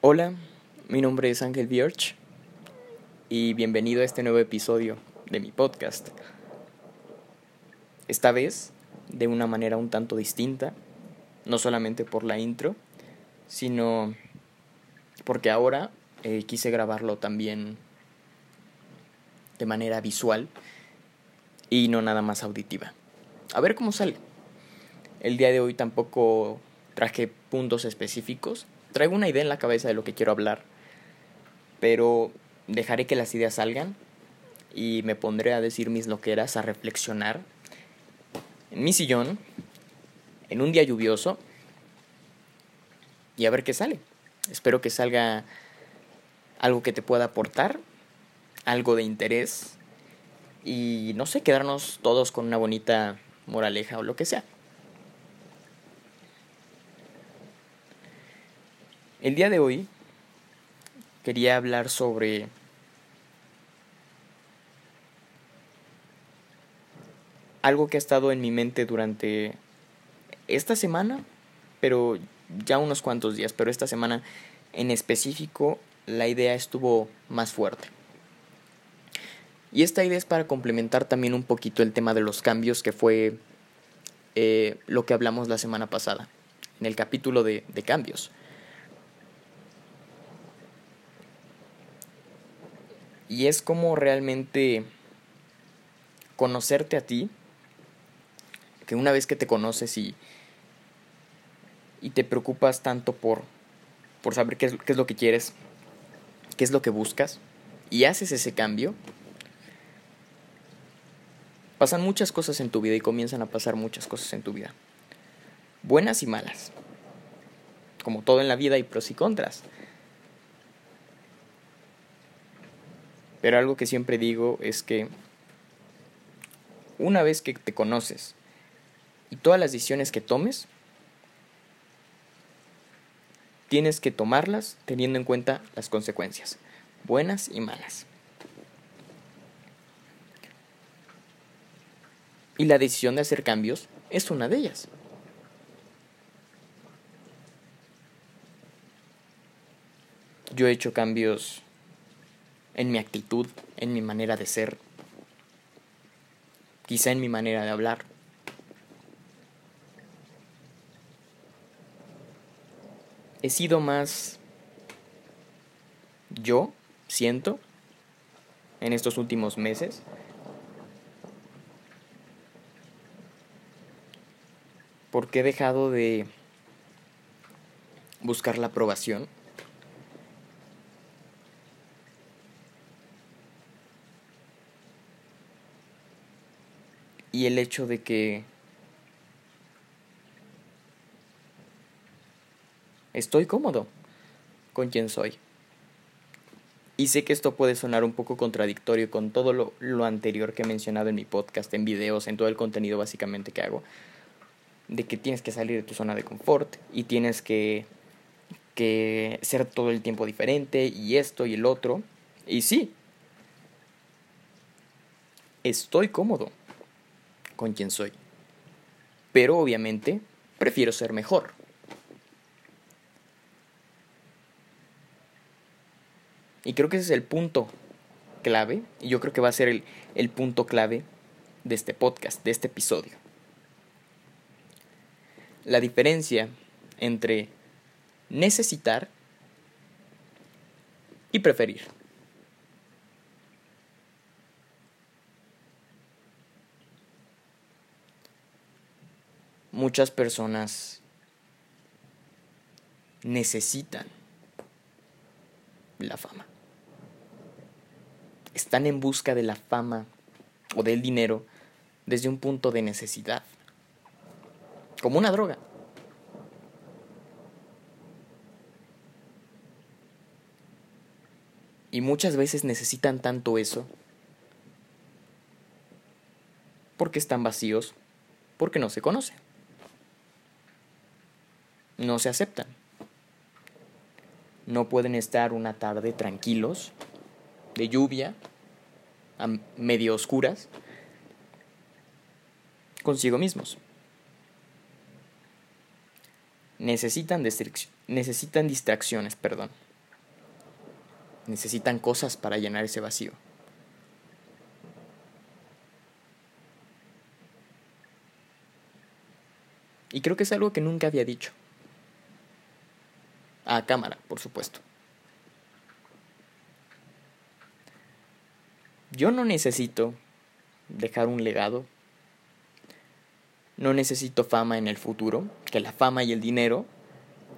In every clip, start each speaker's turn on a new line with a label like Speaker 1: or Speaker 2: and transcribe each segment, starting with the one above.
Speaker 1: Hola, mi nombre es Ángel Bierch y bienvenido a este nuevo episodio de mi podcast. Esta vez de una manera un tanto distinta, no solamente por la intro, sino porque ahora eh, quise grabarlo también de manera visual y no nada más auditiva. A ver cómo sale. El día de hoy tampoco traje puntos específicos. Traigo una idea en la cabeza de lo que quiero hablar, pero dejaré que las ideas salgan y me pondré a decir mis loqueras, a reflexionar en mi sillón, en un día lluvioso, y a ver qué sale. Espero que salga algo que te pueda aportar, algo de interés, y no sé, quedarnos todos con una bonita moraleja o lo que sea. El día de hoy quería hablar sobre algo que ha estado en mi mente durante esta semana, pero ya unos cuantos días, pero esta semana en específico la idea estuvo más fuerte. Y esta idea es para complementar también un poquito el tema de los cambios que fue eh, lo que hablamos la semana pasada, en el capítulo de, de cambios. Y es como realmente conocerte a ti, que una vez que te conoces y, y te preocupas tanto por, por saber qué es, qué es lo que quieres, qué es lo que buscas, y haces ese cambio, pasan muchas cosas en tu vida y comienzan a pasar muchas cosas en tu vida. Buenas y malas. Como todo en la vida hay pros y contras. Pero algo que siempre digo es que una vez que te conoces y todas las decisiones que tomes, tienes que tomarlas teniendo en cuenta las consecuencias, buenas y malas. Y la decisión de hacer cambios es una de ellas. Yo he hecho cambios en mi actitud, en mi manera de ser, quizá en mi manera de hablar. He sido más yo, siento, en estos últimos meses. Porque he dejado de buscar la aprobación y el hecho de que estoy cómodo con quien soy. Y sé que esto puede sonar un poco contradictorio con todo lo, lo, anterior que he mencionado en mi podcast, en videos, en todo el contenido básicamente que hago, de que tienes que salir de tu zona de confort y tienes que, que ser todo el tiempo diferente y esto y el otro. Y sí, estoy cómodo con quien soy. Pero obviamente prefiero ser mejor. Y creo que ese es el punto clave, y yo creo que va a ser el, el punto clave de este podcast, de este episodio. La diferencia entre necesitar y preferir. Muchas personas necesitan la fama. Están en busca de la fama o del dinero desde un punto de necesidad, como una droga. Y muchas veces necesitan tanto eso porque están vacíos, porque no se conocen no se aceptan. No pueden estar una tarde tranquilos, de lluvia, a medio oscuras, consigo mismos. Necesitan, necesitan distracciones, perdón. necesitan cosas para llenar ese vacío. Y creo que es algo que nunca había dicho. A cámara, por supuesto. Yo no necesito dejar un legado. No necesito fama en el futuro, que la fama y el dinero,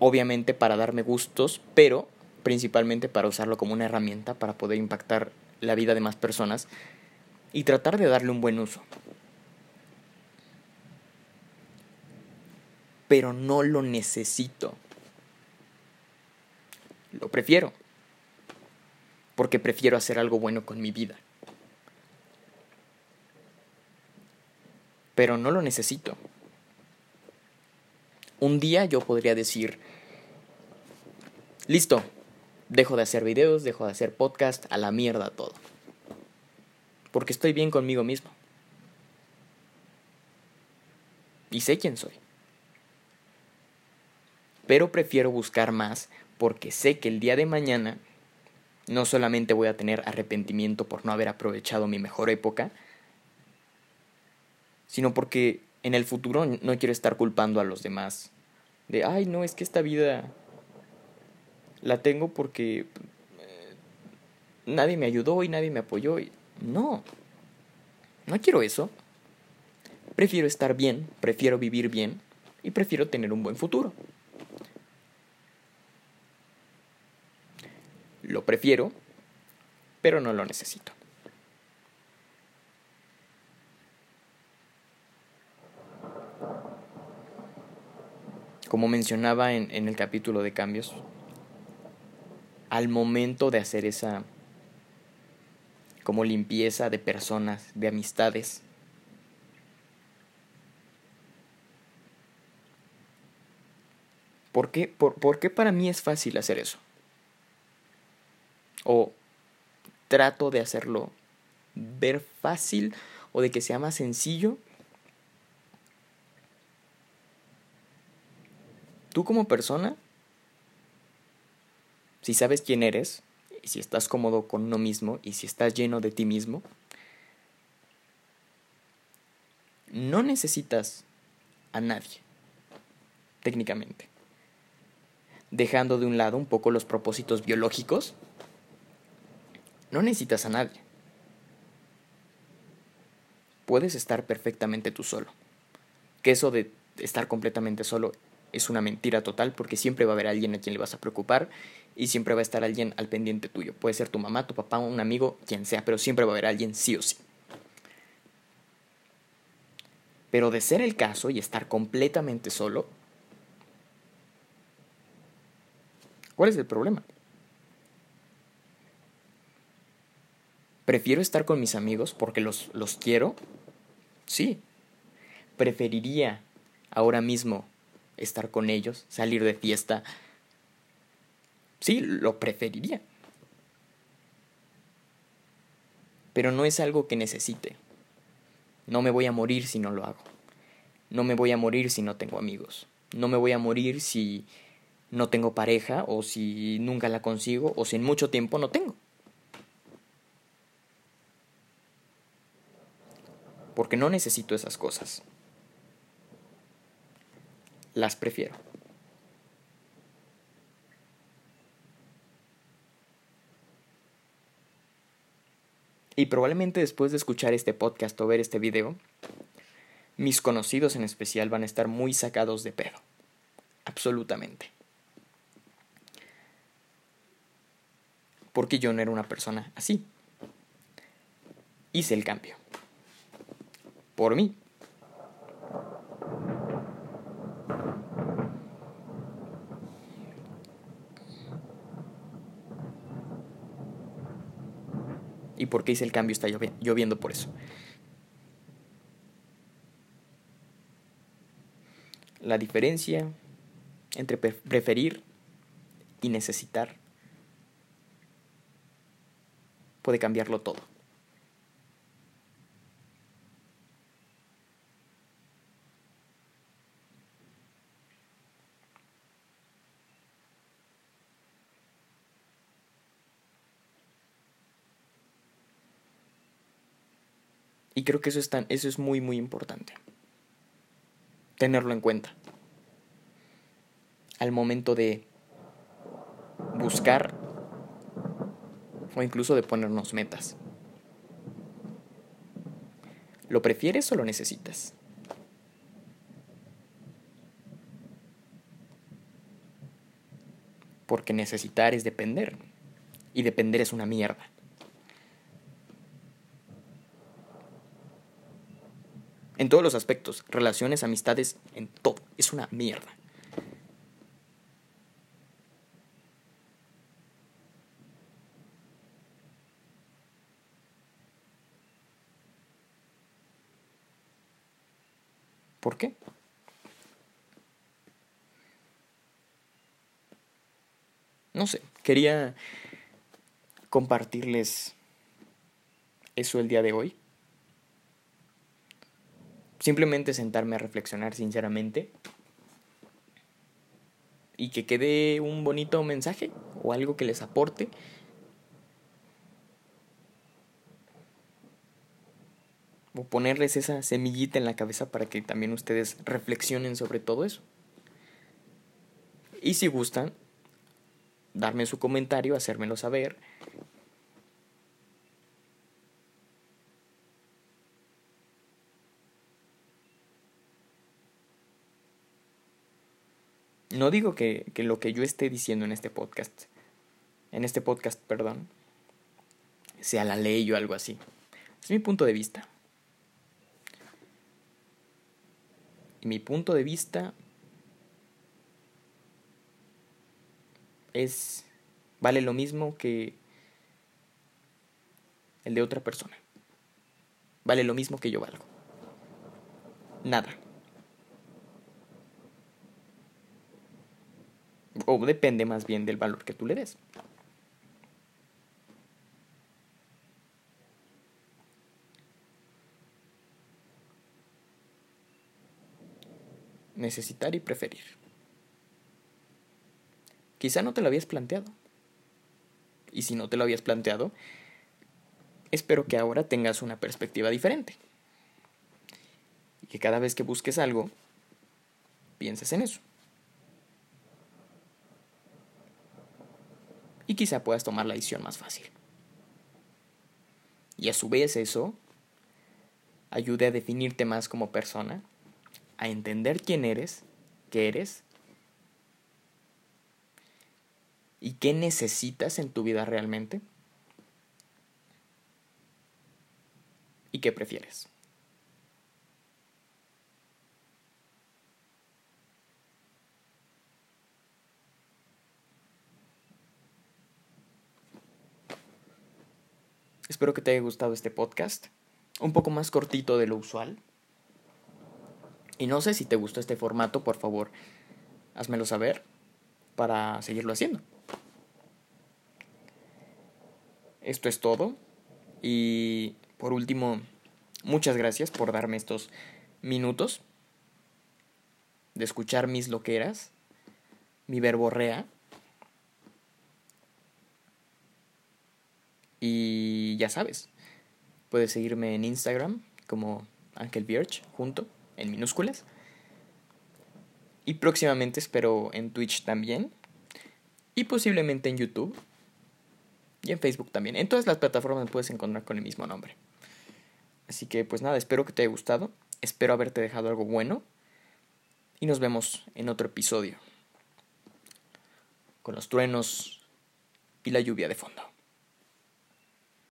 Speaker 1: obviamente para darme gustos, pero principalmente para usarlo como una herramienta para poder impactar la vida de más personas y tratar de darle un buen uso. Pero no lo necesito. Lo prefiero. Porque prefiero hacer algo bueno con mi vida. Pero no lo necesito. Un día yo podría decir, listo, dejo de hacer videos, dejo de hacer podcast, a la mierda todo. Porque estoy bien conmigo mismo. Y sé quién soy. Pero prefiero buscar más porque sé que el día de mañana no solamente voy a tener arrepentimiento por no haber aprovechado mi mejor época, sino porque en el futuro no quiero estar culpando a los demás de, ay, no, es que esta vida la tengo porque eh, nadie me ayudó y nadie me apoyó. No, no quiero eso. Prefiero estar bien, prefiero vivir bien y prefiero tener un buen futuro. Lo prefiero, pero no lo necesito. Como mencionaba en, en el capítulo de cambios, al momento de hacer esa como limpieza de personas, de amistades. ¿Por qué, por, qué para mí es fácil hacer eso? O trato de hacerlo ver fácil o de que sea más sencillo. Tú como persona si sabes quién eres, y si estás cómodo con uno mismo, y si estás lleno de ti mismo, no necesitas a nadie, técnicamente. Dejando de un lado un poco los propósitos biológicos, no necesitas a nadie. Puedes estar perfectamente tú solo. Que eso de estar completamente solo es una mentira total porque siempre va a haber alguien a quien le vas a preocupar y siempre va a estar alguien al pendiente tuyo. Puede ser tu mamá, tu papá, un amigo, quien sea, pero siempre va a haber alguien sí o sí. Pero de ser el caso y estar completamente solo, ¿cuál es el problema? ¿Prefiero estar con mis amigos porque los, los quiero? Sí. Preferiría ahora mismo estar con ellos, salir de fiesta. Sí, lo preferiría. Pero no es algo que necesite. No me voy a morir si no lo hago. No me voy a morir si no tengo amigos. No me voy a morir si no tengo pareja o si nunca la consigo o si en mucho tiempo no tengo. Porque no necesito esas cosas las prefiero. Y probablemente después de escuchar este podcast o ver este video, mis conocidos en especial van a estar muy sacados de pedo. Absolutamente. Porque yo no era una persona así. Hice el cambio. Por mí. y por qué hice el cambio está lloviendo por eso. La diferencia entre preferir y necesitar puede cambiarlo todo. Y creo que eso es, tan, eso es muy, muy importante. Tenerlo en cuenta. Al momento de buscar o incluso de ponernos metas. ¿Lo prefieres o lo necesitas? Porque necesitar es depender. Y depender es una mierda. En todos los aspectos, relaciones, amistades, en todo. Es una mierda. ¿Por qué? No sé, quería compartirles eso el día de hoy. Simplemente sentarme a reflexionar sinceramente y que quede un bonito mensaje o algo que les aporte. O ponerles esa semillita en la cabeza para que también ustedes reflexionen sobre todo eso. Y si gustan, darme su comentario, hacérmelo saber. No digo que, que, lo que yo esté diciendo en este podcast, en este podcast, perdón, sea la ley o algo así. Es mi punto de vista. Y mi punto de vista es vale lo mismo que el de otra persona. Vale lo mismo que yo valgo. Nada. O depende más bien del valor que tú le des. Necesitar y preferir. Quizá no te lo habías planteado. Y si no te lo habías planteado, espero que ahora tengas una perspectiva diferente. Y que cada vez que busques algo, pienses en eso. Y quizá puedas tomar la decisión más fácil. Y a su vez eso ayude a definirte más como persona, a entender quién eres, qué eres y qué necesitas en tu vida realmente y qué prefieres. Espero que te haya gustado este podcast, un poco más cortito de lo usual. Y no sé si te gustó este formato, por favor, házmelo saber para seguirlo haciendo. Esto es todo. Y por último, muchas gracias por darme estos minutos de escuchar mis loqueras, mi verborrea. Y ya sabes, puedes seguirme en Instagram como Ángel Birch, junto, en minúsculas. Y próximamente espero en Twitch también. Y posiblemente en YouTube. Y en Facebook también. En todas las plataformas me puedes encontrar con el mismo nombre. Así que pues nada, espero que te haya gustado. Espero haberte dejado algo bueno. Y nos vemos en otro episodio. Con los truenos y la lluvia de fondo.